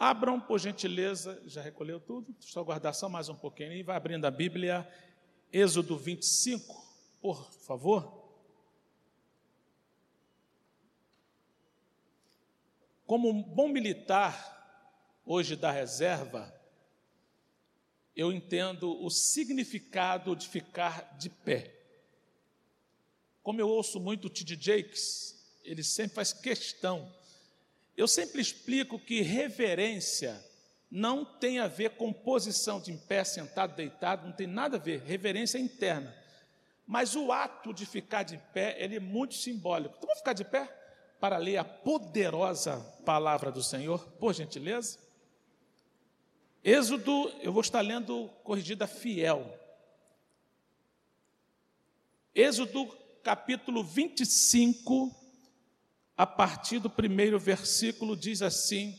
Abram, por gentileza, já recolheu tudo? Só guardar só mais um pouquinho e vai abrindo a Bíblia, Êxodo 25, por favor. Como um bom militar, hoje da reserva, eu entendo o significado de ficar de pé. Como eu ouço muito o T.D. Jakes, ele sempre faz questão eu sempre explico que reverência não tem a ver com posição de em pé, sentado, deitado, não tem nada a ver, reverência é interna. Mas o ato de ficar de pé, ele é muito simbólico. Então vamos ficar de pé para ler a poderosa palavra do Senhor, por gentileza? Êxodo, eu vou estar lendo corrigida fiel. Êxodo capítulo 25, a partir do primeiro versículo, diz assim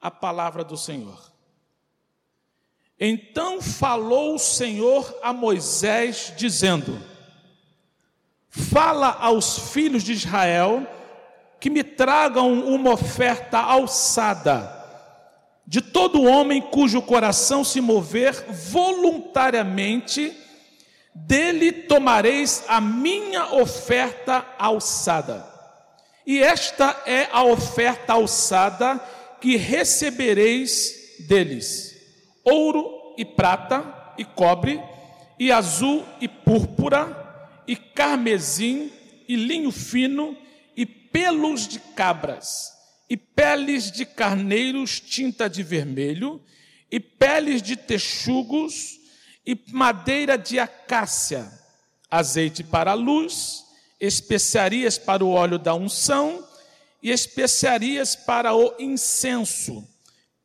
a palavra do Senhor. Então falou o Senhor a Moisés, dizendo: Fala aos filhos de Israel que me tragam uma oferta alçada de todo homem cujo coração se mover voluntariamente, dele tomareis a minha oferta alçada. E esta é a oferta alçada que recebereis deles: ouro e prata e cobre, e azul e púrpura, e carmesim, e linho fino, e pelos de cabras, e peles de carneiros tinta de vermelho, e peles de texugos, e madeira de acácia, azeite para a luz, especiarias para o óleo da unção e especiarias para o incenso,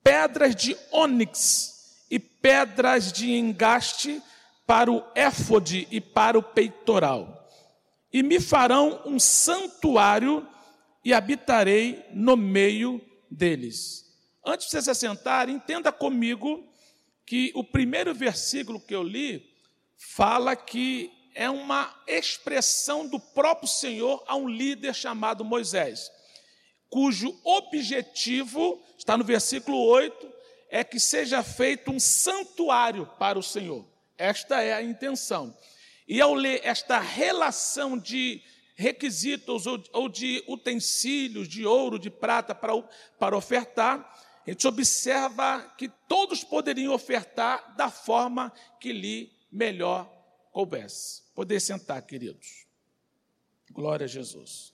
pedras de ônix e pedras de engaste para o éfode e para o peitoral. E me farão um santuário e habitarei no meio deles. Antes de você se assentar, entenda comigo que o primeiro versículo que eu li fala que é uma expressão do próprio Senhor a um líder chamado Moisés, cujo objetivo, está no versículo 8, é que seja feito um santuário para o Senhor. Esta é a intenção. E ao ler esta relação de requisitos ou, de utensílios de ouro, de prata para, para ofertar, a gente observa que todos poderiam ofertar da forma que lhe melhor coubesse. Poder sentar, queridos. Glória a Jesus.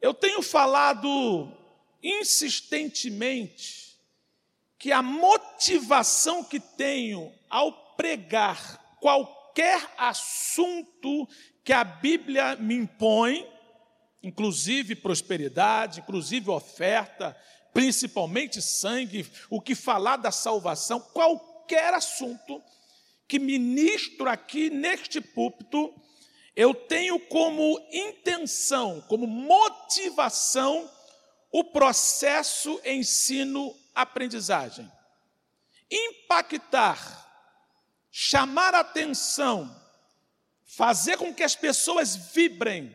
Eu tenho falado insistentemente que a motivação que tenho ao pregar qualquer assunto que a Bíblia me impõe, inclusive prosperidade, inclusive oferta, principalmente sangue, o que falar da salvação, qualquer assunto que ministro aqui neste púlpito, eu tenho como intenção, como motivação, o processo ensino-aprendizagem. Impactar, chamar atenção, fazer com que as pessoas vibrem,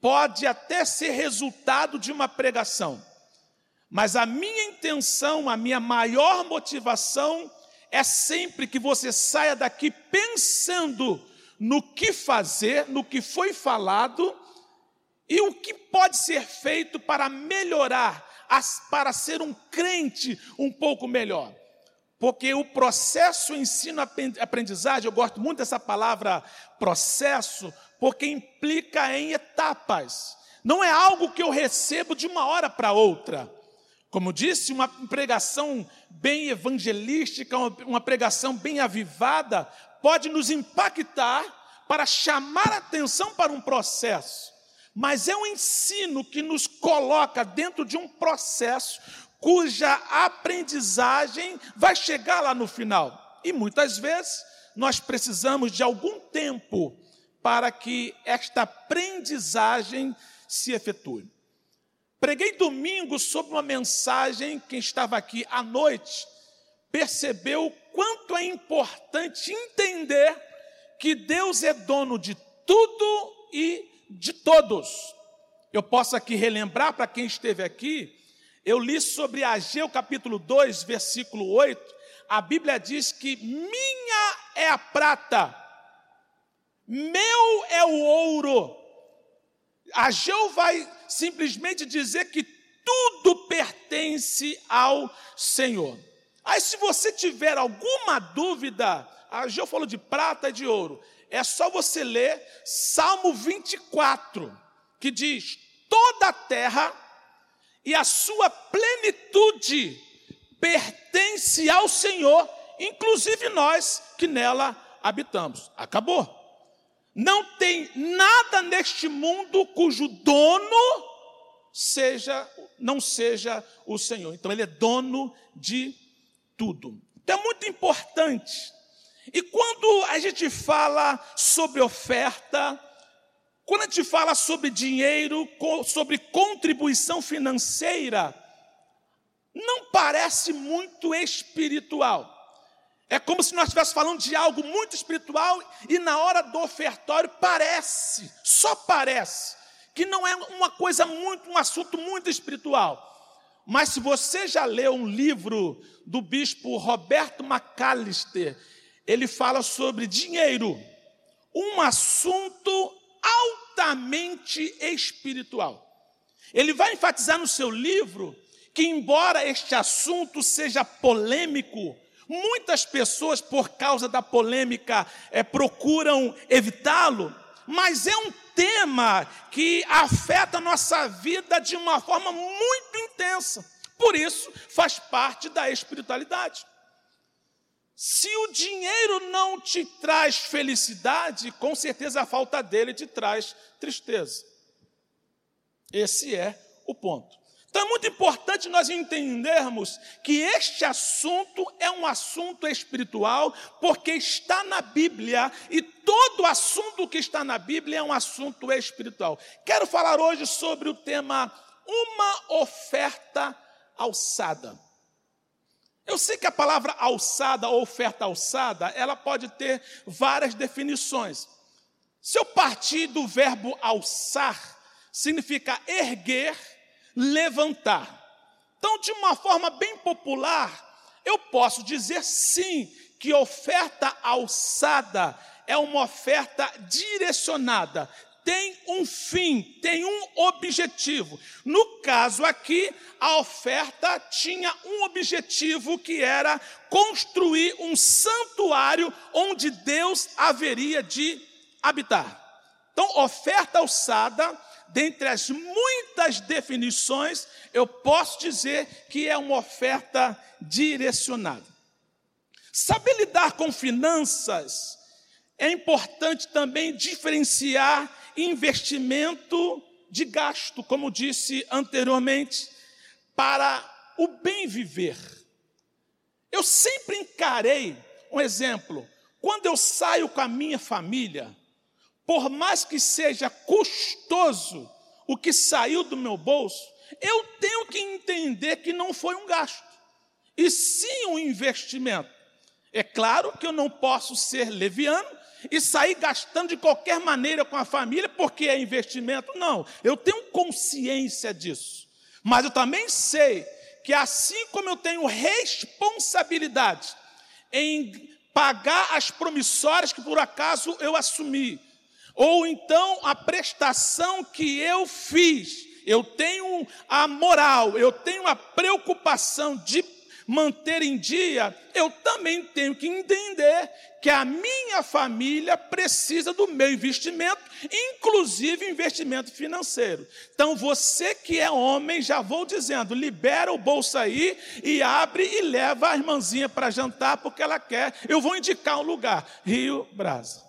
pode até ser resultado de uma pregação. Mas a minha intenção, a minha maior motivação é sempre que você saia daqui pensando no que fazer, no que foi falado e o que pode ser feito para melhorar, para ser um crente um pouco melhor. Porque o processo ensino-aprendizagem, eu gosto muito dessa palavra processo, porque implica em etapas. Não é algo que eu recebo de uma hora para outra. Como disse, uma pregação bem evangelística, uma pregação bem avivada, pode nos impactar para chamar atenção para um processo. Mas é um ensino que nos coloca dentro de um processo cuja aprendizagem vai chegar lá no final. E muitas vezes nós precisamos de algum tempo para que esta aprendizagem se efetue. Preguei domingo sobre uma mensagem, quem estava aqui à noite percebeu o quanto é importante entender que Deus é dono de tudo e de todos. eu posso aqui relembrar para quem esteve aqui, eu li sobre Ageu capítulo 2, versículo 8, a Bíblia diz que minha é a prata, meu é o ouro. Ageu vai simplesmente dizer que tudo pertence ao Senhor. Aí, se você tiver alguma dúvida, Ageu falou de prata e de ouro, é só você ler Salmo 24, que diz: toda a terra e a sua plenitude pertence ao Senhor, inclusive nós que nela habitamos. Acabou. Não tem nada neste mundo cujo dono seja não seja o Senhor. Então ele é dono de tudo. Então é muito importante. E quando a gente fala sobre oferta, quando a gente fala sobre dinheiro, sobre contribuição financeira, não parece muito espiritual. É como se nós estivéssemos falando de algo muito espiritual e na hora do ofertório parece, só parece, que não é uma coisa muito, um assunto muito espiritual. Mas se você já leu um livro do bispo Roberto McAllister, ele fala sobre dinheiro, um assunto altamente espiritual. Ele vai enfatizar no seu livro que, embora este assunto seja polêmico, muitas pessoas, por causa da polêmica, é, procuram evitá-lo, mas é um tema que afeta a nossa vida de uma forma muito intensa. Por isso, faz parte da espiritualidade. Se o dinheiro não te traz felicidade, com certeza a falta dele te traz tristeza. Esse é o ponto. Então é muito importante nós entendermos que este assunto é um assunto espiritual, porque está na Bíblia e todo assunto que está na Bíblia é um assunto espiritual. Quero falar hoje sobre o tema uma oferta alçada. Eu sei que a palavra alçada ou oferta alçada, ela pode ter várias definições. Se eu partir do verbo alçar, significa erguer, levantar. Então, de uma forma bem popular, eu posso dizer sim que oferta alçada é uma oferta direcionada, tem um fim, tem um objetivo. No caso aqui, a oferta tinha um objetivo que era construir um santuário onde Deus haveria de habitar. Então, oferta alçada dentre as muitas definições, eu posso dizer que é uma oferta direcionada. Saber lidar com finanças é importante também diferenciar investimento de gasto, como disse anteriormente, para o bem viver. Eu sempre encarei um exemplo, quando eu saio com a minha família, por mais que seja custoso o que saiu do meu bolso, eu tenho que entender que não foi um gasto, e sim um investimento. É claro que eu não posso ser leviano e sair gastando de qualquer maneira com a família porque é investimento. Não, eu tenho consciência disso. Mas eu também sei que assim como eu tenho responsabilidade em pagar as promissórias que por acaso eu assumi, ou então a prestação que eu fiz, eu tenho a moral, eu tenho a preocupação de manter em dia, eu também tenho que entender que a minha família precisa do meu investimento, inclusive investimento financeiro. Então, você que é homem, já vou dizendo, libera o bolso aí e abre e leva a irmãzinha para jantar, porque ela quer. Eu vou indicar um lugar: Rio Brasa.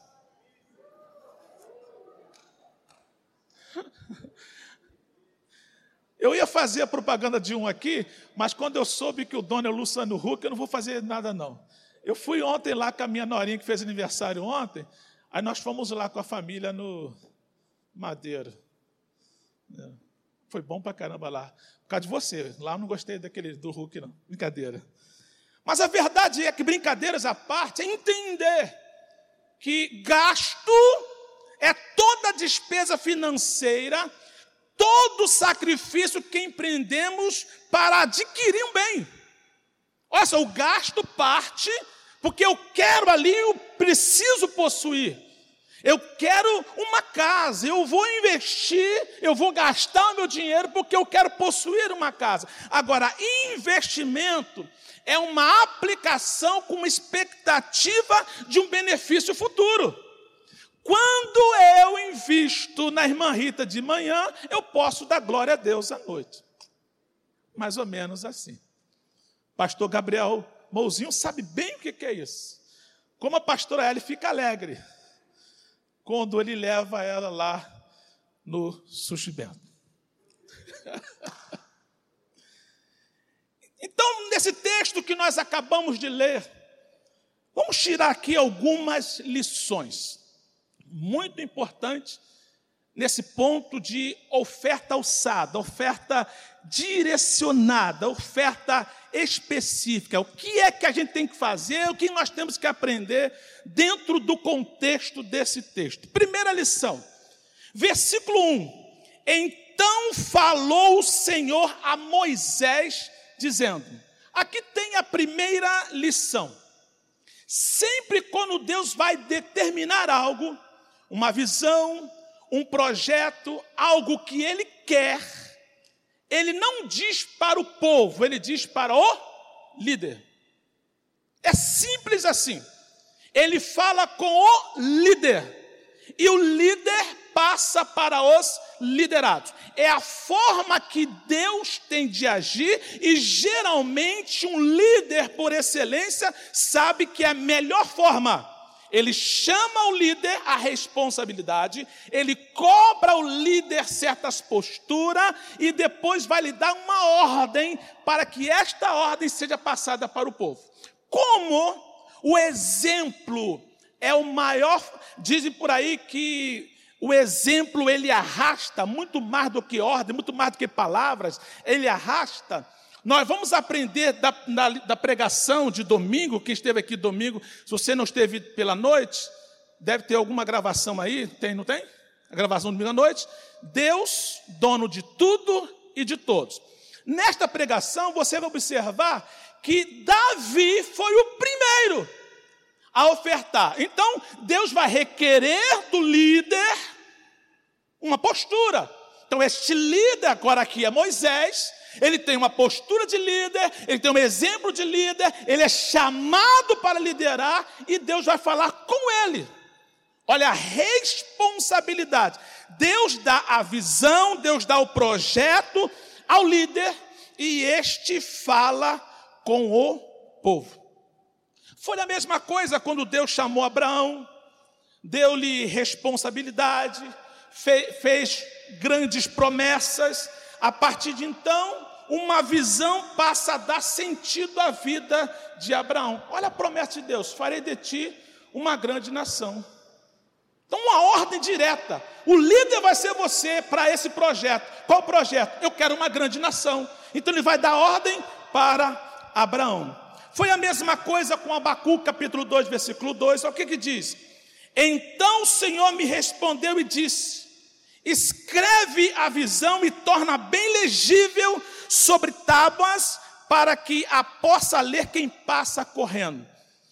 Eu ia fazer a propaganda de um aqui, mas quando eu soube que o dono é o Luciano Huck, eu não vou fazer nada não. Eu fui ontem lá com a minha norinha que fez aniversário ontem, aí nós fomos lá com a família no Madeira. É. Foi bom pra caramba lá. Por causa de você. Lá eu não gostei daquele do Hulk, não. Brincadeira. Mas a verdade é que, brincadeiras à parte, é entender que gasto é toda despesa financeira todo sacrifício que empreendemos para adquirir um bem. Olha só, o gasto parte porque eu quero ali, eu preciso possuir. Eu quero uma casa, eu vou investir, eu vou gastar o meu dinheiro porque eu quero possuir uma casa. Agora, investimento é uma aplicação com uma expectativa de um benefício futuro. Quando eu invisto na irmã Rita de manhã, eu posso dar glória a Deus à noite. Mais ou menos assim. Pastor Gabriel Mouzinho sabe bem o que é isso. Como a pastora Ellie fica alegre quando ele leva ela lá no sushi bento. então, nesse texto que nós acabamos de ler, vamos tirar aqui algumas lições muito importantes nesse ponto de oferta alçada, oferta direcionada, oferta específica. O que é que a gente tem que fazer? O que nós temos que aprender dentro do contexto desse texto? Primeira lição, versículo 1. Então falou o Senhor a Moisés, dizendo: Aqui tem a primeira lição. Sempre quando Deus vai determinar algo, uma visão, um projeto, algo que Ele quer, ele não diz para o povo, ele diz para o líder. É simples assim. Ele fala com o líder. E o líder passa para os liderados. É a forma que Deus tem de agir, e geralmente um líder por excelência sabe que é a melhor forma ele chama o líder à responsabilidade, ele cobra o líder certas posturas e depois vai lhe dar uma ordem para que esta ordem seja passada para o povo. Como o exemplo é o maior, dizem por aí que o exemplo ele arrasta muito mais do que ordem, muito mais do que palavras, ele arrasta. Nós vamos aprender da, da, da, pregação de domingo, que esteve aqui domingo. Se você não esteve pela noite, deve ter alguma gravação aí, tem, não tem? A gravação domingo à noite. Deus, dono de tudo e de todos. Nesta pregação, você vai observar que Davi foi o primeiro a ofertar. Então, Deus vai requerer do líder uma postura. Então, este líder agora aqui é Moisés, ele tem uma postura de líder, ele tem um exemplo de líder, ele é chamado para liderar e Deus vai falar com ele. Olha a responsabilidade. Deus dá a visão, Deus dá o projeto ao líder e este fala com o povo. Foi a mesma coisa quando Deus chamou Abraão, deu-lhe responsabilidade, fez grandes promessas. A partir de então, uma visão passa a dar sentido à vida de Abraão. Olha a promessa de Deus: farei de ti uma grande nação. Então, uma ordem direta. O líder vai ser você para esse projeto. Qual projeto? Eu quero uma grande nação. Então, ele vai dar ordem para Abraão. Foi a mesma coisa com Abacu, capítulo 2, versículo 2. Olha o que, que diz? Então o Senhor me respondeu e disse: Escreve a visão e torna bem legível sobre tábuas para que a possa ler quem passa correndo.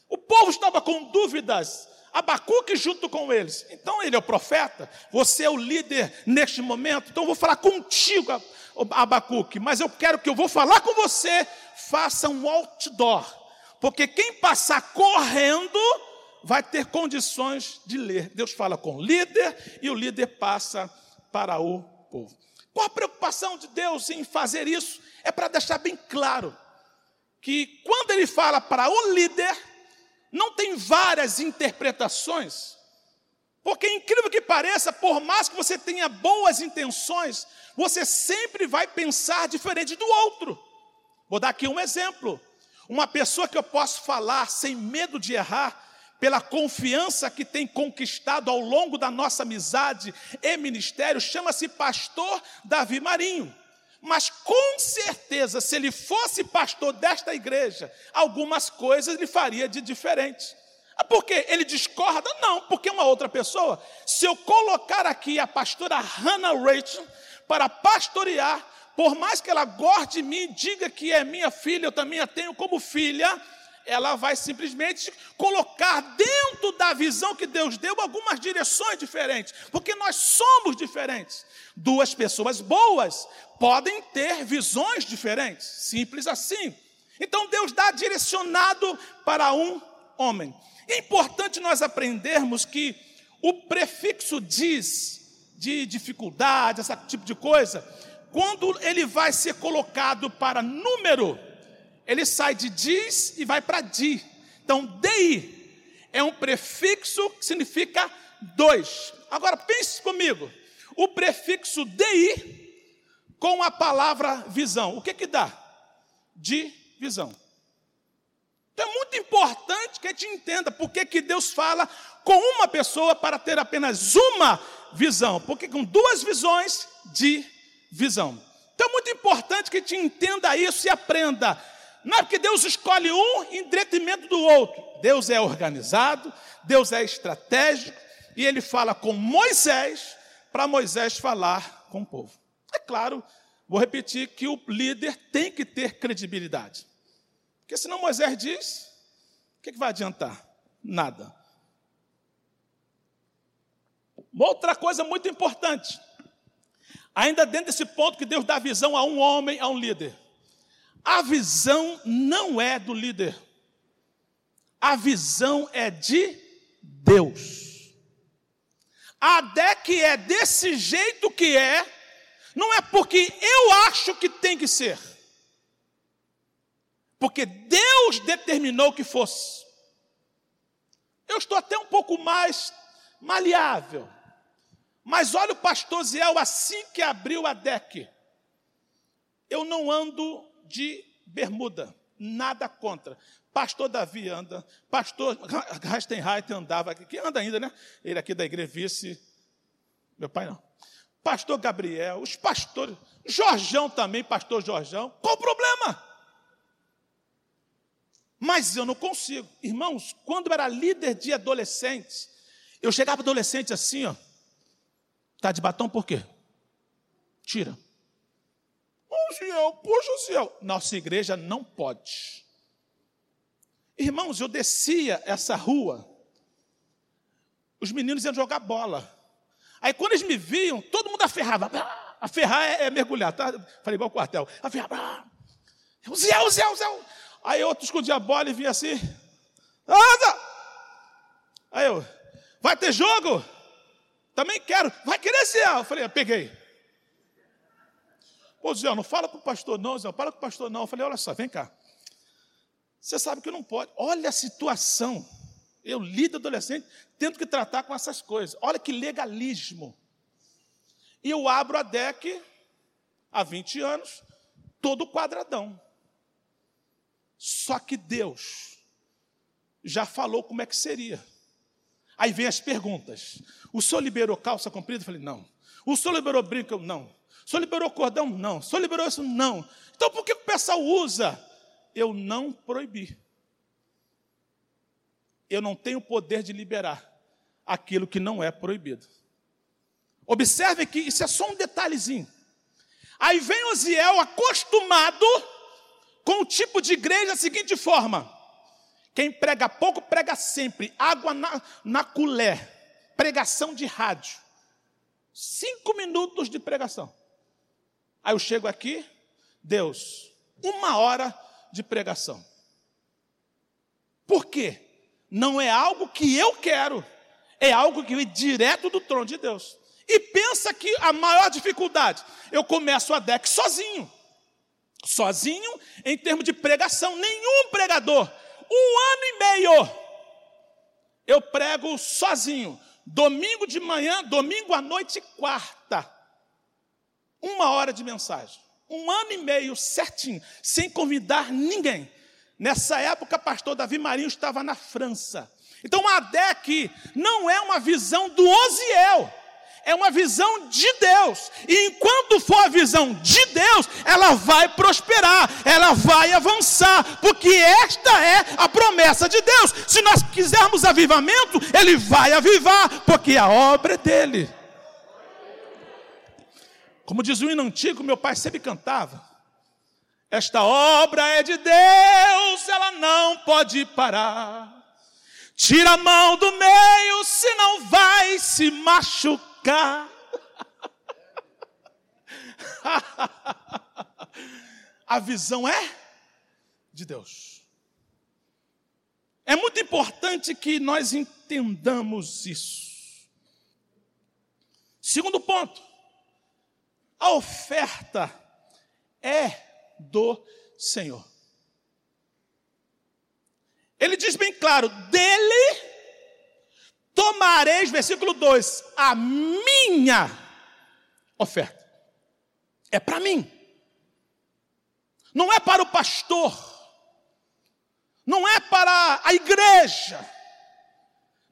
O povo estava com dúvidas, Abacuque junto com eles. Então ele é o profeta, você é o líder neste momento, então eu vou falar contigo, Abacuque, mas eu quero que eu vou falar com você, faça um outdoor, porque quem passar correndo vai ter condições de ler. Deus fala com o líder e o líder passa para o povo. Qual a preocupação de Deus em fazer isso? É para deixar bem claro que quando ele fala para o líder, não tem várias interpretações. Porque, incrível que pareça, por mais que você tenha boas intenções, você sempre vai pensar diferente do outro. Vou dar aqui um exemplo. Uma pessoa que eu posso falar sem medo de errar, pela confiança que tem conquistado ao longo da nossa amizade e ministério, chama-se pastor Davi Marinho. Mas com certeza, se ele fosse pastor desta igreja, algumas coisas ele faria de diferente. Ah, por quê? Ele discorda? Não, porque é uma outra pessoa. Se eu colocar aqui a pastora Hannah Rachel para pastorear, por mais que ela goste de mim, diga que é minha filha, eu também a tenho como filha, ela vai simplesmente colocar dentro da visão que Deus deu algumas direções diferentes, porque nós somos diferentes. Duas pessoas boas podem ter visões diferentes, simples assim. Então Deus dá direcionado para um homem. É importante nós aprendermos que o prefixo diz de dificuldade, esse tipo de coisa, quando ele vai ser colocado para número, ele sai de diz e vai para di. Então, DI é um prefixo que significa dois. Agora, pense comigo: o prefixo DI com a palavra visão, o que que dá? De visão. Então é muito importante que a gente entenda por que, que Deus fala com uma pessoa para ter apenas uma visão, porque com duas visões de visão. Então é muito importante que a gente entenda isso e aprenda não é porque Deus escolhe um em detrimento do outro. Deus é organizado, Deus é estratégico, e ele fala com Moisés para Moisés falar com o povo. É claro, vou repetir que o líder tem que ter credibilidade. Porque senão Moisés diz, o que, que vai adiantar? Nada. Uma outra coisa muito importante, ainda dentro desse ponto que Deus dá visão a um homem, a um líder. A visão não é do líder. A visão é de Deus. A DEC é desse jeito que é, não é porque eu acho que tem que ser. Porque Deus determinou que fosse. Eu estou até um pouco mais maleável. Mas olha o pastor Ziel assim que abriu a DEC. Eu não ando de bermuda. Nada contra. Pastor Davi anda, pastor Rastenheit andava, que anda ainda, né? Ele aqui da igreja vice. Meu pai não. Pastor Gabriel, os pastores, Jorjão também, pastor Jorjão. Qual o problema? Mas eu não consigo. Irmãos, quando eu era líder de adolescentes, eu chegava adolescente assim, ó. Tá de batom por quê? Tira. Oh, Ciel, poxa, Ciel. Nossa igreja não pode. Irmãos, eu descia essa rua, os meninos iam jogar bola. Aí quando eles me viam, todo mundo aferrava. Aferrar é, é mergulhar, tá? Falei igual quartel. Aferrava. O Ziel, o o. Aí outro escondia a bola e vinha assim. Anda! Aí eu, vai ter jogo? Também quero. Vai querer, Ziel? Eu falei, peguei. Ô Zé, não fala com o pastor não, Zé, fala com o pastor não. Eu falei, olha só, vem cá. Você sabe que não pode. Olha a situação. Eu, líder adolescente, tento que tratar com essas coisas. Olha que legalismo. E eu abro a DEC há 20 anos, todo quadradão. Só que Deus já falou como é que seria. Aí vem as perguntas. O senhor liberou calça comprida? Eu falei, não. O senhor liberou brinco? Não. O senhor liberou cordão? Não. O senhor liberou isso? Não. Então por que o pessoal usa? Eu não proibi. Eu não tenho poder de liberar aquilo que não é proibido. Observe que isso é só um detalhezinho. Aí vem Osiel acostumado com o tipo de igreja da seguinte forma: quem prega pouco, prega sempre. Água na, na colher. Pregação de rádio. Cinco minutos de pregação. Aí eu chego aqui, Deus, uma hora de pregação. Por quê? Não é algo que eu quero, é algo que vem direto do trono de Deus. E pensa que a maior dificuldade, eu começo a DEC sozinho. Sozinho em termos de pregação, nenhum pregador, um ano e meio, eu prego sozinho, domingo de manhã, domingo à noite quarta. Uma hora de mensagem. Um ano e meio certinho, sem convidar ninguém. Nessa época, pastor Davi Marinho estava na França. Então, a ADEC não é uma visão do Osiel, é uma visão de Deus. E enquanto for a visão de Deus, ela vai prosperar, ela vai avançar, porque esta é a promessa de Deus. Se nós quisermos avivamento, ele vai avivar, porque a obra é dele. Como diz o hino antigo, meu pai sempre cantava. Esta obra é de Deus, ela não pode parar. Tira a mão do meio, senão vai se machucar. a visão é de Deus. É muito importante que nós entendamos isso. Segundo ponto, a oferta é do Senhor. Ele diz bem claro: dele tomareis, versículo 2, a minha oferta. É para mim, não é para o pastor, não é para a igreja,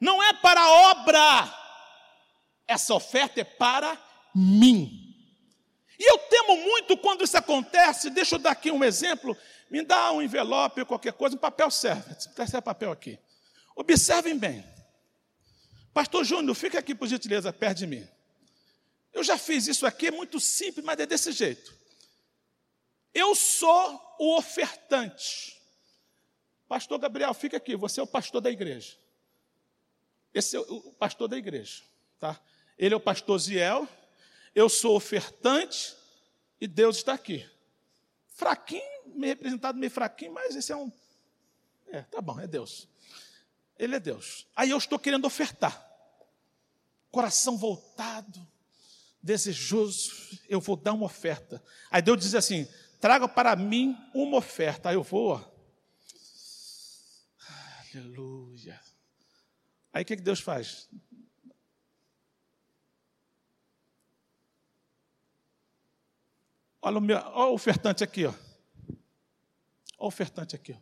não é para a obra essa oferta é para mim. E eu temo muito quando isso acontece. Deixa eu dar aqui um exemplo. Me dá um envelope qualquer coisa, um papel serve. Serve papel aqui. Observem bem. Pastor Júnior, fica aqui por gentileza, perto de mim. Eu já fiz isso aqui, é muito simples, mas é desse jeito. Eu sou o ofertante. Pastor Gabriel, fica aqui, você é o pastor da igreja. Esse é o pastor da igreja, tá? Ele é o pastor Ziel, eu sou ofertante e Deus está aqui. Fraquinho, meio representado, meio fraquinho, mas esse é um. É, tá bom, é Deus. Ele é Deus. Aí eu estou querendo ofertar. Coração voltado, desejoso, eu vou dar uma oferta. Aí Deus diz assim: traga para mim uma oferta. Aí eu vou. Aleluia. Aí o que, que Deus faz? Olha o, meu, olha o ofertante aqui, ó. Olha o ofertante aqui, ó.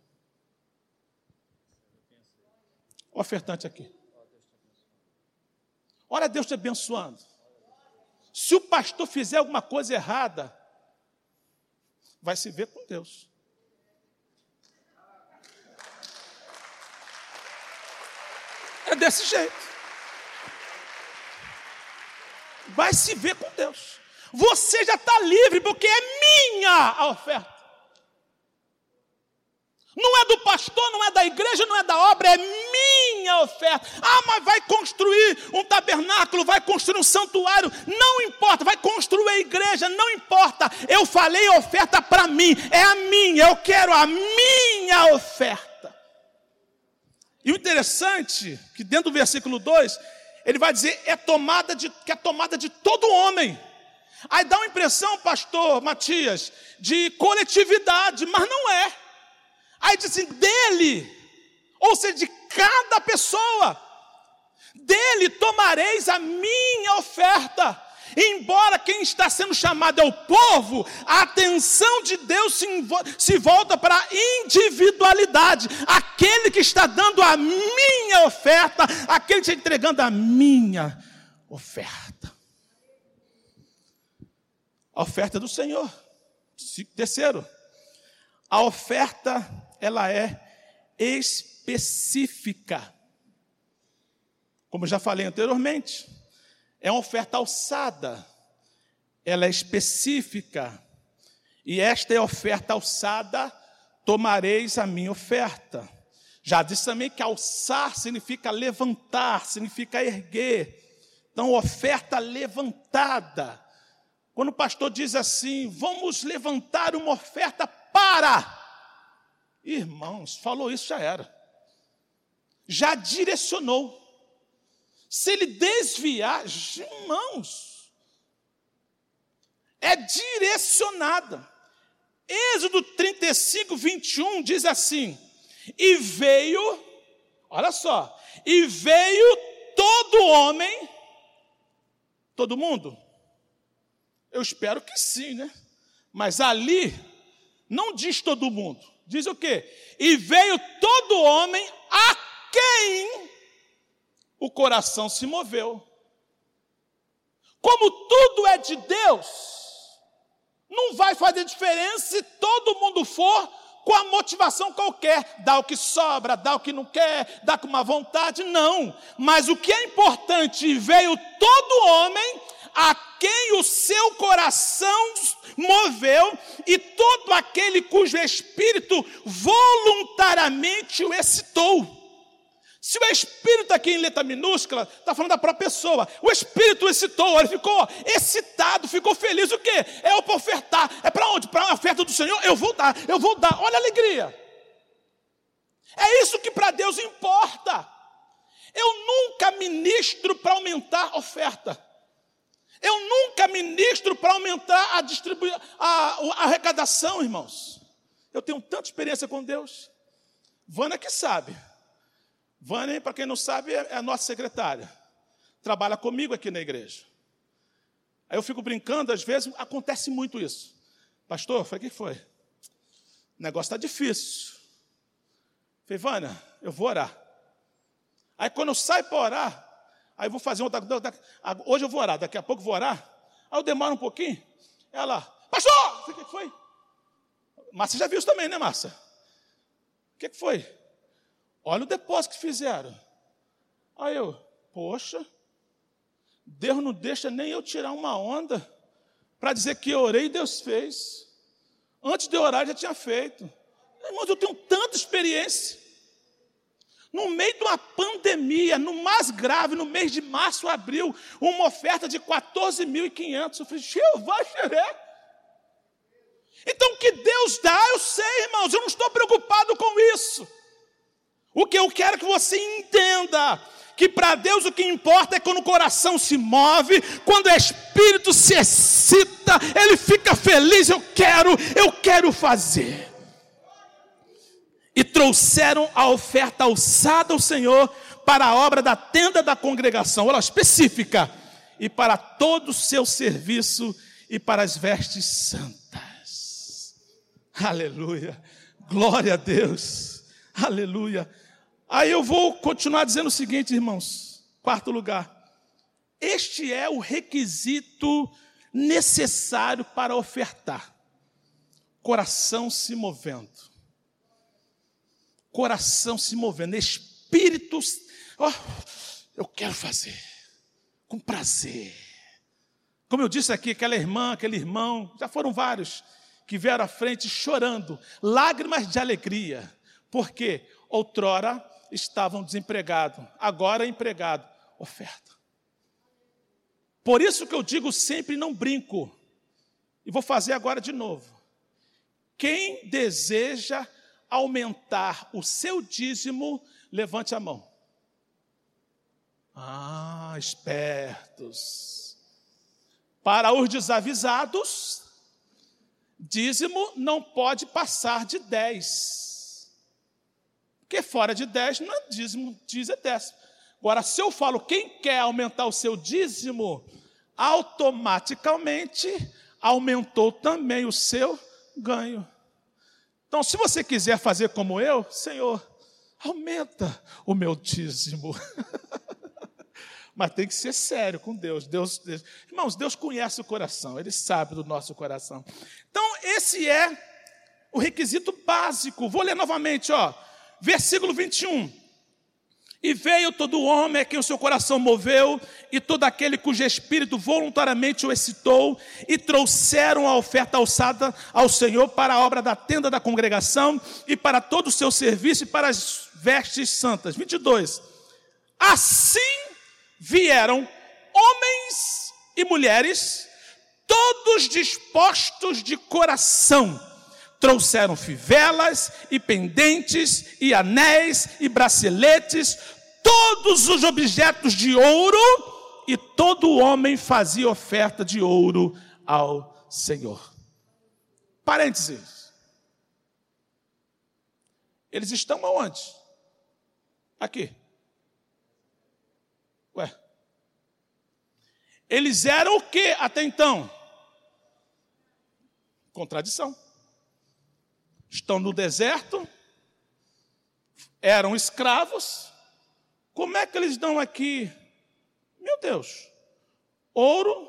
O ofertante aqui. Olha Deus te abençoando. Se o pastor fizer alguma coisa errada, vai se ver com Deus. É desse jeito. Vai se ver com Deus. Você já está livre, porque é minha a oferta. Não é do pastor, não é da igreja, não é da obra, é minha oferta. Ah, mas vai construir um tabernáculo, vai construir um santuário, não importa, vai construir a igreja, não importa. Eu falei oferta para mim, é a minha, eu quero a minha oferta. E o interessante, que dentro do versículo 2, ele vai dizer, é tomada de, que é tomada de todo homem. Aí dá uma impressão, pastor Matias, de coletividade, mas não é. Aí diz assim, dele, ou seja, de cada pessoa, dele tomareis a minha oferta. Embora quem está sendo chamado é o povo, a atenção de Deus se, se volta para a individualidade. Aquele que está dando a minha oferta, aquele que está entregando a minha oferta a oferta do Senhor. Terceiro, a oferta ela é específica. Como já falei anteriormente, é uma oferta alçada, ela é específica. E esta é a oferta alçada, tomareis a minha oferta. Já disse também que alçar significa levantar, significa erguer. Então, oferta levantada. Quando o pastor diz assim, vamos levantar uma oferta para. Irmãos, falou isso, já era. Já direcionou. Se ele desviar, irmãos, é direcionada. Êxodo 35, 21 diz assim: E veio, olha só, e veio todo homem, todo mundo, eu espero que sim, né? Mas ali não diz todo mundo. Diz o quê? E veio todo homem a quem o coração se moveu. Como tudo é de Deus, não vai fazer diferença se todo mundo for com a motivação qualquer, dá o que sobra, dá o que não quer, dá com uma vontade, não. Mas o que é importante, veio todo homem a quem o seu coração moveu e todo aquele cujo espírito voluntariamente o excitou. Se o Espírito aqui em letra minúscula, está falando da própria pessoa. O Espírito excitou, ele ficou excitado, ficou feliz. O quê? É para ofertar. É para onde? Para a oferta do Senhor? Eu vou dar, eu vou dar. Olha a alegria. É isso que para Deus importa. Eu nunca ministro para aumentar oferta. Eu nunca ministro para aumentar a, distribuição, a, a arrecadação, irmãos. Eu tenho tanta experiência com Deus. Vana que sabe. Vânia, para quem não sabe, é a nossa secretária. Trabalha comigo aqui na igreja. Aí eu fico brincando, às vezes acontece muito isso. Pastor, falei, o que foi? O negócio está difícil. falei, Vânia, eu vou orar. Aí quando eu saio para orar, aí eu vou fazer outra. Hoje eu vou orar, daqui a pouco eu vou orar. Aí eu demoro um pouquinho. Ela, pastor! O que foi? Márcia já viu isso também, né, Márcia? O que foi? Olha o depósito que fizeram. Aí eu, poxa, Deus não deixa nem eu tirar uma onda para dizer que eu orei e Deus fez. Antes de orar, já tinha feito. Irmãos, eu tenho tanta experiência. No meio de uma pandemia, no mais grave, no mês de março, abril, uma oferta de 14.500. Eu falei, Jeová, xeré. Então, o que Deus dá, eu sei, irmãos, eu não estou preocupado com isso. O que eu quero que você entenda que para Deus o que importa é quando o coração se move, quando o espírito se excita, ele fica feliz, eu quero, eu quero fazer. E trouxeram a oferta alçada ao Senhor para a obra da tenda da congregação, olha específica, e para todo o seu serviço e para as vestes santas. Aleluia. Glória a Deus. Aleluia. Aí eu vou continuar dizendo o seguinte, irmãos. Quarto lugar. Este é o requisito necessário para ofertar. Coração se movendo. Coração se movendo. Espíritos. Oh, eu quero fazer. Com prazer. Como eu disse aqui, aquela irmã, aquele irmão, já foram vários que vieram à frente chorando, lágrimas de alegria. Porque outrora estavam desempregados, agora empregado, oferta. Por isso que eu digo sempre não brinco. E vou fazer agora de novo. Quem deseja aumentar o seu dízimo, levante a mão. Ah, espertos. Para os desavisados, dízimo não pode passar de 10. Porque fora de 10 não é dízimo, dízimo é décimo. Agora, se eu falo quem quer aumentar o seu dízimo, automaticamente aumentou também o seu ganho. Então, se você quiser fazer como eu, Senhor, aumenta o meu dízimo. Mas tem que ser sério com Deus. Deus. Deus. Irmãos, Deus conhece o coração, Ele sabe do nosso coração. Então, esse é o requisito básico. Vou ler novamente, ó. Versículo 21. E veio todo homem a quem o seu coração moveu, e todo aquele cujo espírito voluntariamente o excitou, e trouxeram a oferta alçada ao Senhor para a obra da tenda da congregação, e para todo o seu serviço, e para as vestes santas. 22. Assim vieram homens e mulheres, todos dispostos de coração, Trouxeram fivelas e pendentes e anéis e braceletes, todos os objetos de ouro, e todo homem fazia oferta de ouro ao Senhor. Parênteses. Eles estão aonde? Aqui. Ué. Eles eram o que até então? Contradição estão no deserto, eram escravos. Como é que eles dão aqui? Meu Deus, ouro,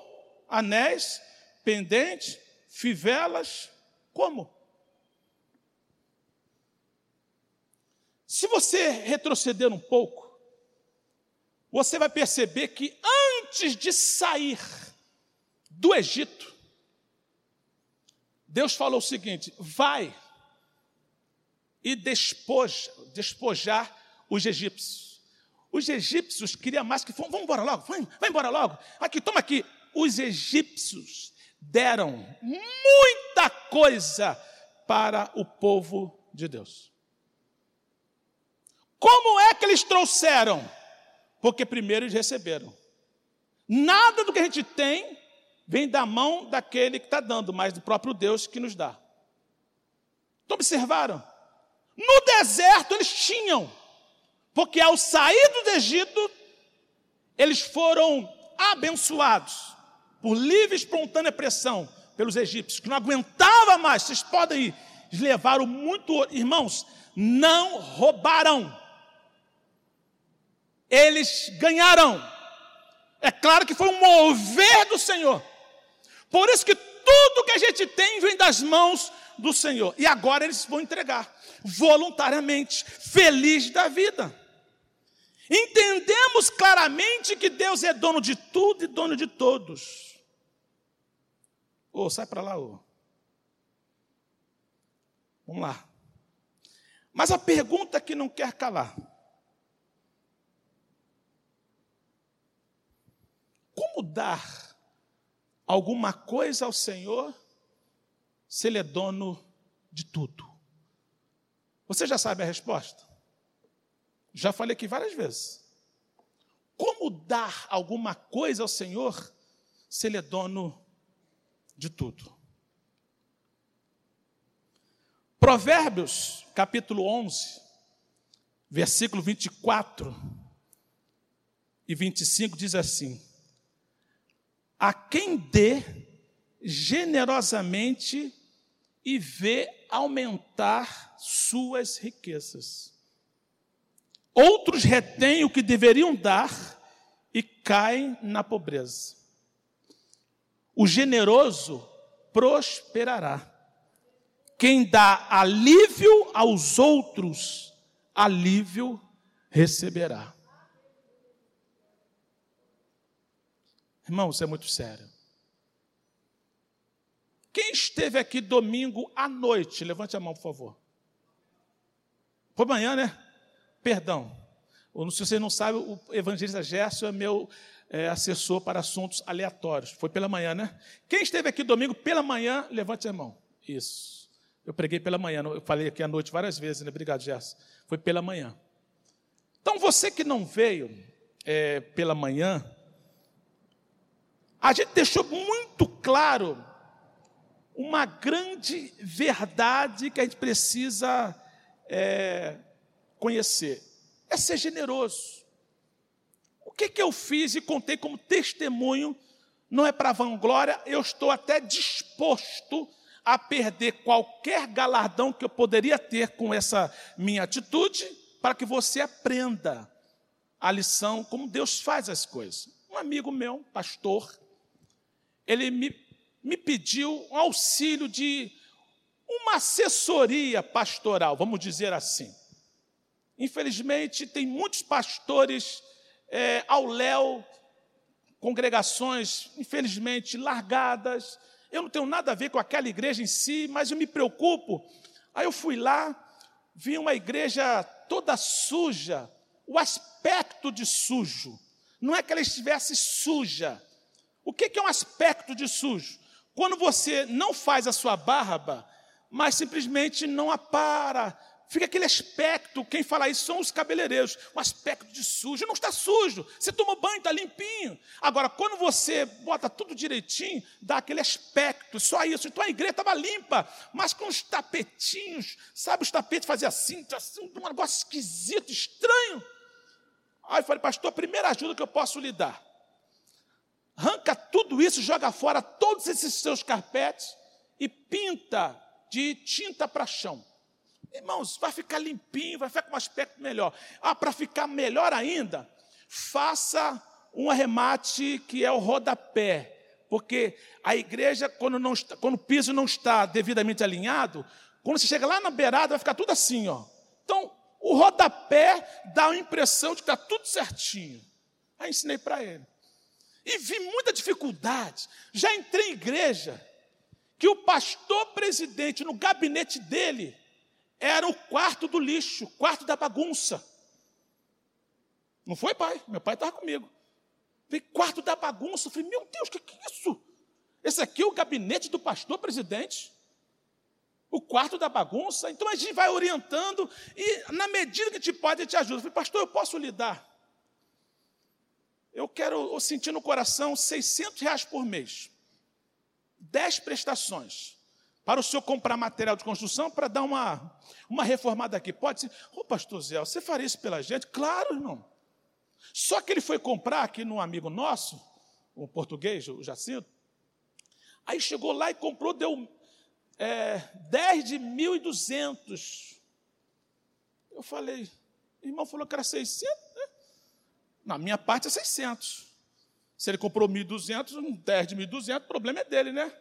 anéis, pendentes, fivelas, como? Se você retroceder um pouco, você vai perceber que antes de sair do Egito, Deus falou o seguinte: vai e despoja, despojar os egípcios. Os egípcios queriam mais que vamos embora logo, vai, vai embora logo. Aqui, toma aqui. Os egípcios deram muita coisa para o povo de Deus. Como é que eles trouxeram? Porque primeiro eles receberam. Nada do que a gente tem vem da mão daquele que está dando, mas do próprio Deus que nos dá. Então, observaram? No deserto eles tinham, porque ao sair do Egito, eles foram abençoados por livre e espontânea pressão pelos egípcios, que não aguentava mais. Vocês podem ir. Eles levaram muito, irmãos, não roubaram. Eles ganharam. É claro que foi um mover do Senhor. Por isso que tudo que a gente tem vem das mãos do Senhor. E agora eles vão entregar voluntariamente, feliz da vida. Entendemos claramente que Deus é dono de tudo e dono de todos. Ô, oh, sai para lá, ô. Oh. Vamos lá. Mas a pergunta que não quer calar. Como dar alguma coisa ao Senhor se Ele é dono de tudo? Você já sabe a resposta? Já falei aqui várias vezes. Como dar alguma coisa ao Senhor se Ele é dono de tudo? Provérbios, capítulo 11, versículo 24 e 25 diz assim: a quem dê generosamente e vê aumentar suas riquezas. Outros retêm o que deveriam dar e caem na pobreza. O generoso prosperará. Quem dá alívio aos outros, alívio receberá. Irmão, isso é muito sério. Quem esteve aqui domingo à noite? Levante a mão, por favor. Foi amanhã, né? Perdão. Ou, se você não sabe, o evangelista Gerson é meu é, assessor para assuntos aleatórios. Foi pela manhã, né? Quem esteve aqui domingo pela manhã, levante a mão. Isso. Eu preguei pela manhã, eu falei aqui à noite várias vezes, né? Obrigado, Gerson. Foi pela manhã. Então, você que não veio é, pela manhã, a gente deixou muito claro uma grande verdade que a gente precisa é, conhecer: é ser generoso. O que, que eu fiz e contei como testemunho, não é para vanglória, eu estou até disposto a perder qualquer galardão que eu poderia ter com essa minha atitude, para que você aprenda a lição, como Deus faz as coisas. Um amigo meu, pastor, ele me, me pediu um auxílio de uma assessoria pastoral, vamos dizer assim. Infelizmente, tem muitos pastores é, ao léu, congregações, infelizmente, largadas. Eu não tenho nada a ver com aquela igreja em si, mas eu me preocupo. Aí eu fui lá, vi uma igreja toda suja, o aspecto de sujo. Não é que ela estivesse suja, o que é um aspecto de sujo? Quando você não faz a sua barba, mas simplesmente não apara. Fica aquele aspecto, quem fala isso são os cabeleireiros, o aspecto de sujo. Não está sujo, você toma banho, está limpinho. Agora, quando você bota tudo direitinho, dá aquele aspecto, só isso. Então a igreja estava limpa, mas com os tapetinhos, sabe, os tapetes faziam assim, assim, um negócio esquisito, estranho. Aí eu falei, pastor, a primeira ajuda que eu posso lhe dar arranca tudo isso, joga fora todos esses seus carpetes e pinta de tinta para chão. Irmãos, vai ficar limpinho, vai ficar com um aspecto melhor. Ah, para ficar melhor ainda, faça um arremate que é o rodapé. Porque a igreja, quando, não está, quando o piso não está devidamente alinhado, quando você chega lá na beirada, vai ficar tudo assim, ó. Então, o rodapé dá a impressão de que está tudo certinho. Aí ensinei para ele. E vi muita dificuldade. Já entrei em igreja que o pastor presidente, no gabinete dele, era o quarto do lixo, quarto da bagunça. Não foi, pai? Meu pai estava comigo. Falei, quarto da bagunça. falei, meu Deus, o que, que é isso? Esse aqui é o gabinete do pastor presidente. O quarto da bagunça. Então a gente vai orientando e, na medida que te pode, a gente ajuda. falei, pastor, eu posso lhe dar? Eu quero eu sentir no coração 600 reais por mês. 10 prestações para o senhor comprar material de construção para dar uma, uma reformada aqui. Pode ser, ô oh, pastor Zé, você faria isso pela gente? Claro, irmão. Só que ele foi comprar aqui num amigo nosso, um português, o Jacinto. Aí chegou lá e comprou, deu é, 10 de 1.200. Eu falei, irmão falou que era 600, né? Na minha parte é 600. Se ele comprou 1.200, 10 de 1.200, o problema é dele, né?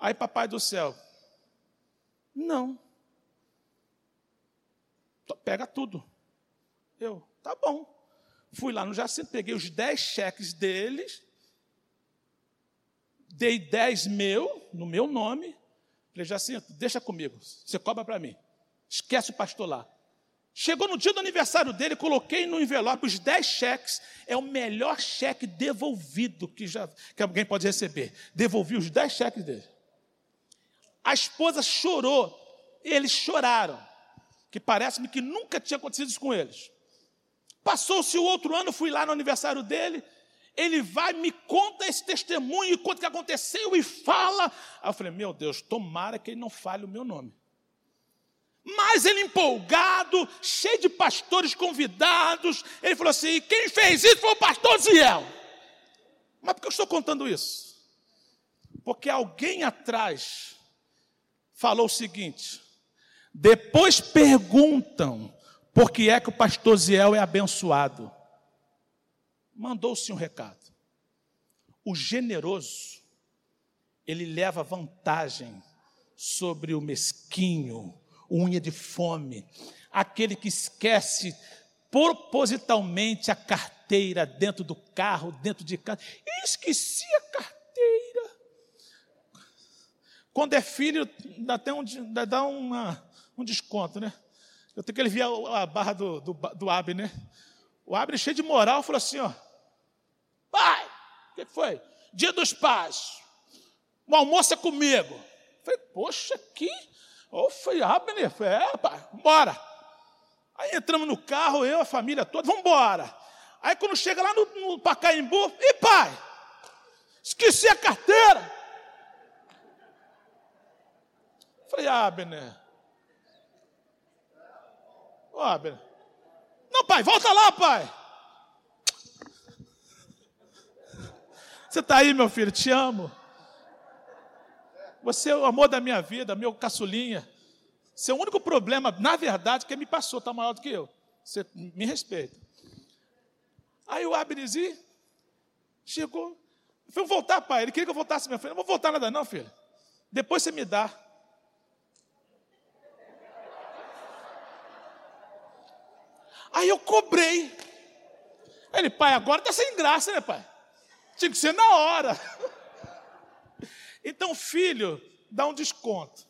Aí, papai do céu, não. Pega tudo. Eu, tá bom. Fui lá no Jacinto, peguei os 10 cheques deles, dei 10 meu, no meu nome. Falei, Jacinto, deixa comigo, você cobra para mim. Esquece o pastor lá. Chegou no dia do aniversário dele, coloquei no envelope os 10 cheques. É o melhor cheque devolvido que, já, que alguém pode receber. Devolvi os 10 cheques dele. A esposa chorou, eles choraram, que parece-me que nunca tinha acontecido isso com eles. Passou-se o outro ano, fui lá no aniversário dele, ele vai, me conta esse testemunho, conta o que aconteceu e fala. Aí eu falei, meu Deus, tomara que ele não fale o meu nome. Mas ele empolgado, cheio de pastores convidados, ele falou assim: quem fez isso foi o pastor Ziel. Mas por que eu estou contando isso? Porque alguém atrás falou o seguinte: depois perguntam por que é que o pastor Ziel é abençoado. Mandou-se um recado. O generoso, ele leva vantagem sobre o mesquinho, unha de fome, aquele que esquece propositalmente a carteira dentro do carro, dentro de casa. Esqueci a carteira. Quando é filho, dá até um, dá uma, um desconto, né? Eu tenho que ele via a barra do, do, do Abner. Né? O Abner, cheio de moral, falou assim: ó, pai, o que foi? Dia dos pais, o almoço é comigo. Eu falei, poxa, que Oh, foi Abner, foi, é, pai, bora. Aí entramos no carro, eu, a família toda, vamos embora. Aí quando chega lá no, no Pacaembu, e pai, esqueci a carteira. Falei, Abner. Ô, Abner. Não, pai, volta lá, pai. Você está aí, meu filho, te amo. Você é o amor da minha vida, meu caçulinha. Seu único problema, na verdade, que me passou, está maior do que eu. Você me respeita. Aí o Abnezi chegou. Falei, voltar, pai. Ele queria que eu voltasse, minha filha. Não vou voltar nada, não, filho. Depois você me dá. Aí eu cobrei. Ele, pai, agora está sem graça, né, pai? Tinha que ser na hora. Então, filho, dá um desconto.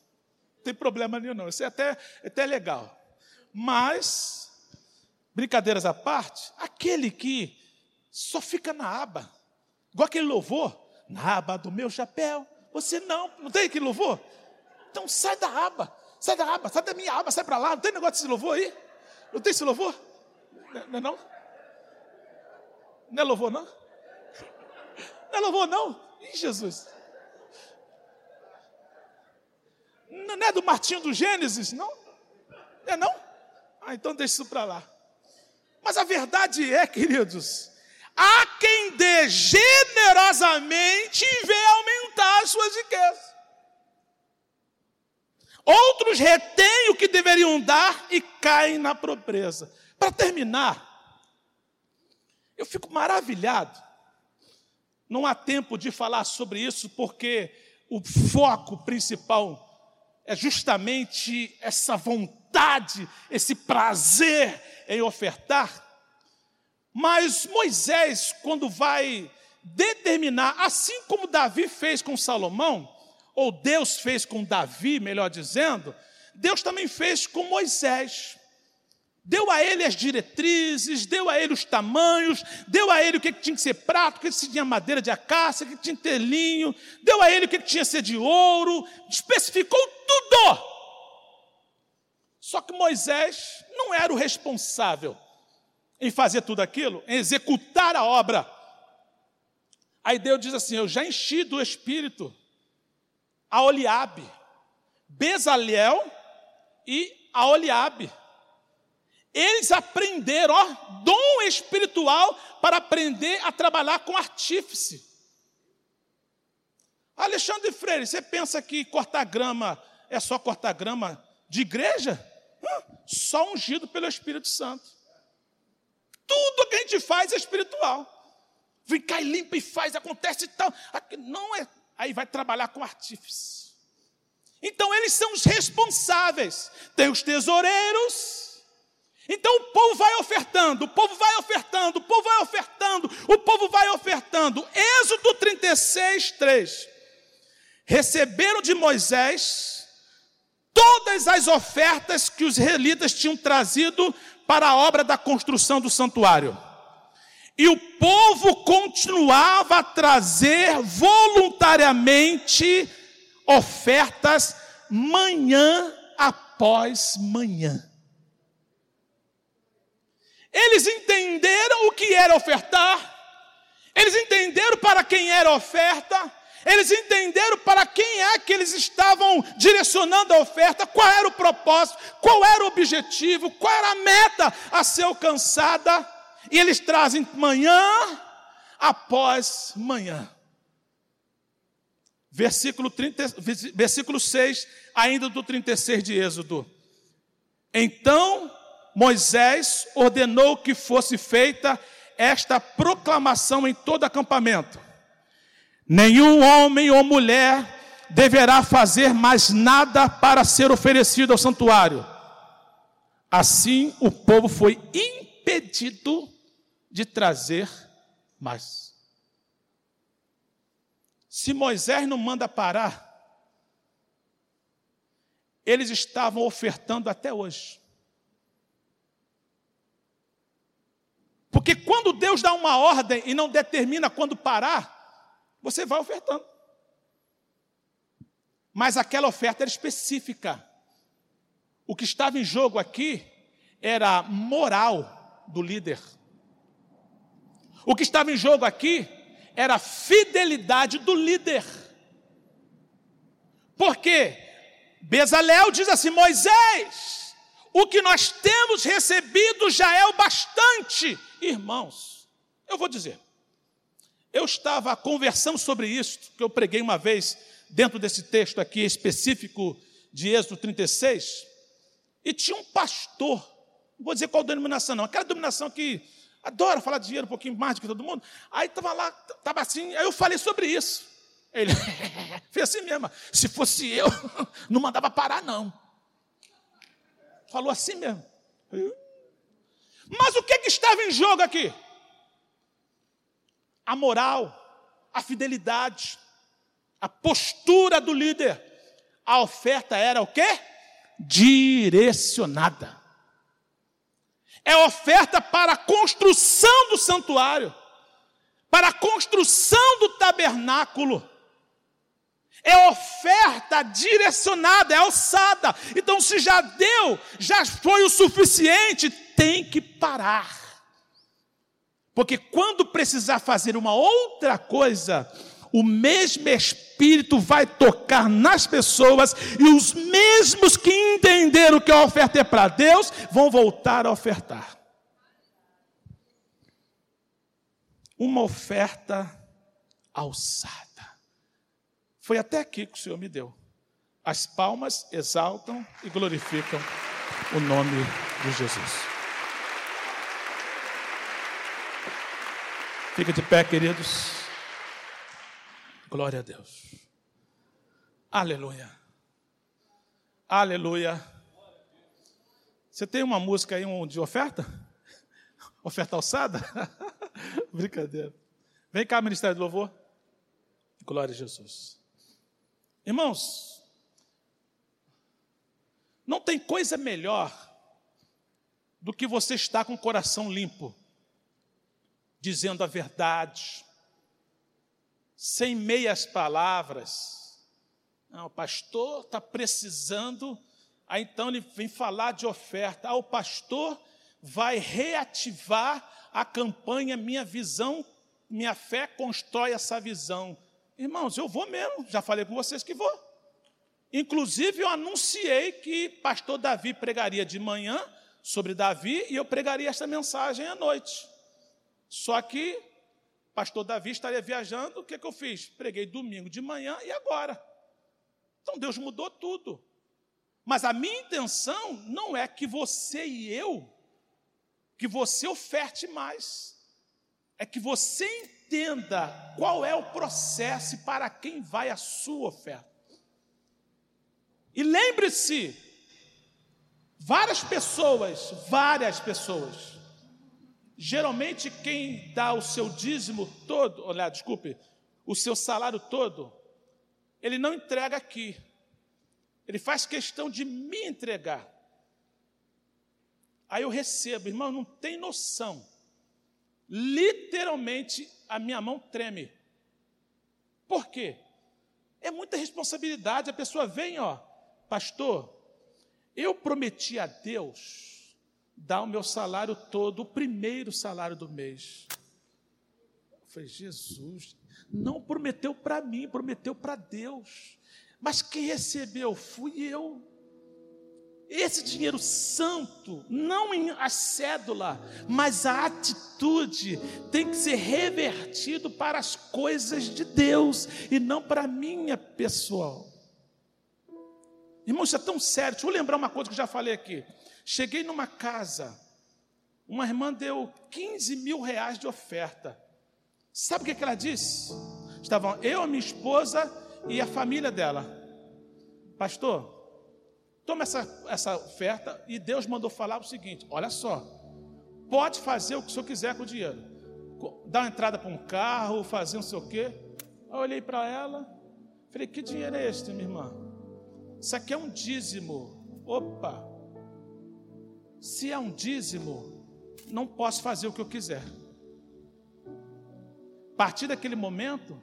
Não tem problema nenhum, não. Isso é até, é até legal. Mas, brincadeiras à parte, aquele que só fica na aba, igual aquele louvor, na aba do meu chapéu, você não, não tem aquele louvor? Então sai da aba, sai da aba, sai da minha aba, sai para lá, não tem negócio desse louvor aí? Não tem esse louvor? Não é não? Não é louvor não? Não é louvor não? Ih, Jesus. Não é do Martinho do Gênesis, não? É não? Ah, então deixa isso para lá. Mas a verdade é, queridos, há quem dê generosamente e vê aumentar as suas riquezas. Outros retêm o que deveriam dar e caem na pobreza. Para terminar, eu fico maravilhado. Não há tempo de falar sobre isso, porque o foco principal é justamente essa vontade, esse prazer em ofertar. Mas Moisés, quando vai determinar, assim como Davi fez com Salomão, ou Deus fez com Davi, melhor dizendo, Deus também fez com Moisés. Deu a ele as diretrizes, deu a ele os tamanhos, deu a ele o que tinha que ser prato, o que tinha madeira de acácia, o que tinha linho, deu a ele o que tinha que ser de ouro, especificou tudo. Só que Moisés não era o responsável em fazer tudo aquilo, em executar a obra. Aí Deus diz assim: Eu já enchi do Espírito a Oliabe, Bezalel e a Oliabe. Eles aprenderam, ó, dom espiritual para aprender a trabalhar com artífice. Alexandre Freire, você pensa que cortar grama é só cortar grama de igreja? Só ungido pelo Espírito Santo. Tudo que a gente faz é espiritual. Vem cá e limpa e faz, acontece e tal. Não é. Aí vai trabalhar com artífice. Então eles são os responsáveis. Tem os tesoureiros, então o povo vai ofertando, o povo vai ofertando, o povo vai ofertando, o povo vai ofertando. Êxodo 36, 3. Receberam de Moisés todas as ofertas que os israelitas tinham trazido para a obra da construção do santuário. E o povo continuava a trazer voluntariamente ofertas manhã após manhã. Eles entenderam o que era ofertar, eles entenderam para quem era a oferta, eles entenderam para quem é que eles estavam direcionando a oferta, qual era o propósito, qual era o objetivo, qual era a meta a ser alcançada, e eles trazem manhã após manhã. Versículo, 30, versículo 6, ainda do 36 de Êxodo. Então Moisés ordenou que fosse feita esta proclamação em todo acampamento: nenhum homem ou mulher deverá fazer mais nada para ser oferecido ao santuário. Assim, o povo foi impedido de trazer mais. Se Moisés não manda parar, eles estavam ofertando até hoje. Porque quando Deus dá uma ordem e não determina quando parar, você vai ofertando. Mas aquela oferta era específica. O que estava em jogo aqui era a moral do líder. O que estava em jogo aqui era a fidelidade do líder. Porque Bezalel diz assim: Moisés, o que nós temos recebido já é o bastante Irmãos, eu vou dizer, eu estava conversando sobre isso, que eu preguei uma vez dentro desse texto aqui específico de Êxodo 36, e tinha um pastor, não vou dizer qual denominação não, aquela denominação que adora falar de dinheiro um pouquinho mais do que todo mundo, aí estava lá, estava assim, aí eu falei sobre isso. Ele fez assim mesmo, se fosse eu, não mandava parar não. Falou assim mesmo. Eu, mas o que, que estava em jogo aqui? A moral, a fidelidade, a postura do líder. A oferta era o quê? Direcionada. É oferta para a construção do santuário, para a construção do tabernáculo. É oferta direcionada, é alçada. Então, se já deu, já foi o suficiente, tem que parar. Porque quando precisar fazer uma outra coisa, o mesmo Espírito vai tocar nas pessoas e os mesmos que entenderam que a oferta é para Deus vão voltar a ofertar. Uma oferta alçada. Foi até aqui que o Senhor me deu. As palmas exaltam e glorificam o nome de Jesus. Fica de pé, queridos. Glória a Deus. Aleluia. Aleluia. Você tem uma música aí de oferta? Oferta alçada? Brincadeira. Vem cá, Ministério do Louvor. Glória a Jesus. Irmãos, não tem coisa melhor do que você estar com o coração limpo, dizendo a verdade, sem meias palavras. Não, o pastor está precisando, aí então ele vem falar de oferta. Ah, o pastor vai reativar a campanha Minha Visão, Minha Fé Constrói essa Visão. Irmãos, eu vou mesmo, já falei com vocês que vou. Inclusive, eu anunciei que pastor Davi pregaria de manhã sobre Davi e eu pregaria esta mensagem à noite. Só que pastor Davi estaria viajando, o que, que eu fiz? Preguei domingo de manhã e agora. Então Deus mudou tudo. Mas a minha intenção não é que você e eu, que você oferte mais, é que você entenda qual é o processo e para quem vai a sua oferta. E lembre-se, várias pessoas, várias pessoas, geralmente quem dá o seu dízimo todo, olha, desculpe, o seu salário todo, ele não entrega aqui. Ele faz questão de me entregar. Aí eu recebo, irmão, não tem noção. Literalmente a minha mão treme. Por quê? É muita responsabilidade. A pessoa vem, ó, Pastor, eu prometi a Deus dar o meu salário todo, o primeiro salário do mês. Eu falei, Jesus, não prometeu para mim, prometeu para Deus. Mas quem recebeu fui eu. Esse dinheiro santo, não a cédula, mas a atitude, tem que ser revertido para as coisas de Deus e não para a minha pessoal. Irmão, isso é tão sério. Deixa eu lembrar uma coisa que eu já falei aqui. Cheguei numa casa, uma irmã deu 15 mil reais de oferta. Sabe o que, que ela disse? Estavam eu, a minha esposa e a família dela. Pastor, toma essa, essa oferta e Deus mandou falar o seguinte: olha só, pode fazer o que o senhor quiser com o dinheiro. Dar uma entrada para um carro, fazer não sei o quê. Eu olhei para ela, falei: que dinheiro é este, minha irmã? Isso aqui é um dízimo. Opa! Se é um dízimo, não posso fazer o que eu quiser. A partir daquele momento,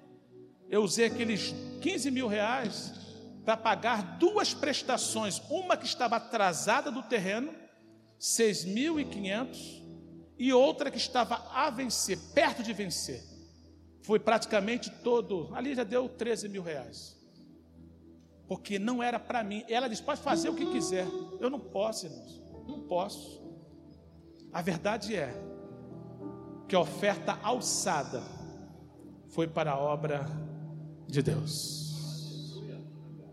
eu usei aqueles 15 mil reais para pagar duas prestações, uma que estava atrasada do terreno, 6.500, e outra que estava a vencer, perto de vencer. Foi praticamente todo, ali já deu 13 mil reais porque não era para mim. Ela disse: pode fazer o que quiser. Eu não posso, irmãos, não posso. A verdade é que a oferta alçada foi para a obra de Deus.